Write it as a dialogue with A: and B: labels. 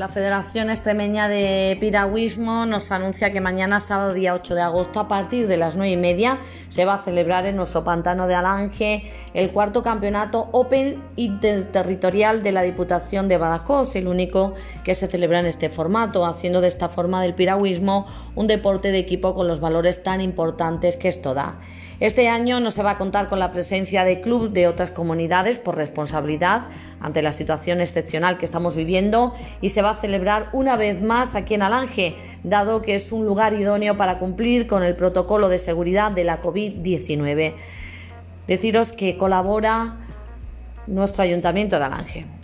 A: La Federación Extremeña de Piragüismo nos anuncia que mañana, sábado día 8 de agosto, a partir de las 9 y media, se va a celebrar en nuestro pantano de Alange el cuarto campeonato Open Interterritorial de la Diputación de Badajoz, el único que se celebra en este formato, haciendo de esta forma del piragüismo un deporte de equipo con los valores tan importantes que esto da. Este año no se va a contar con la presencia de clubes de otras comunidades por responsabilidad ante la situación excepcional que estamos viviendo y se va a celebrar una vez más aquí en Alange, dado que es un lugar idóneo para cumplir con el protocolo de seguridad de la COVID-19. Deciros que colabora nuestro ayuntamiento de Alange.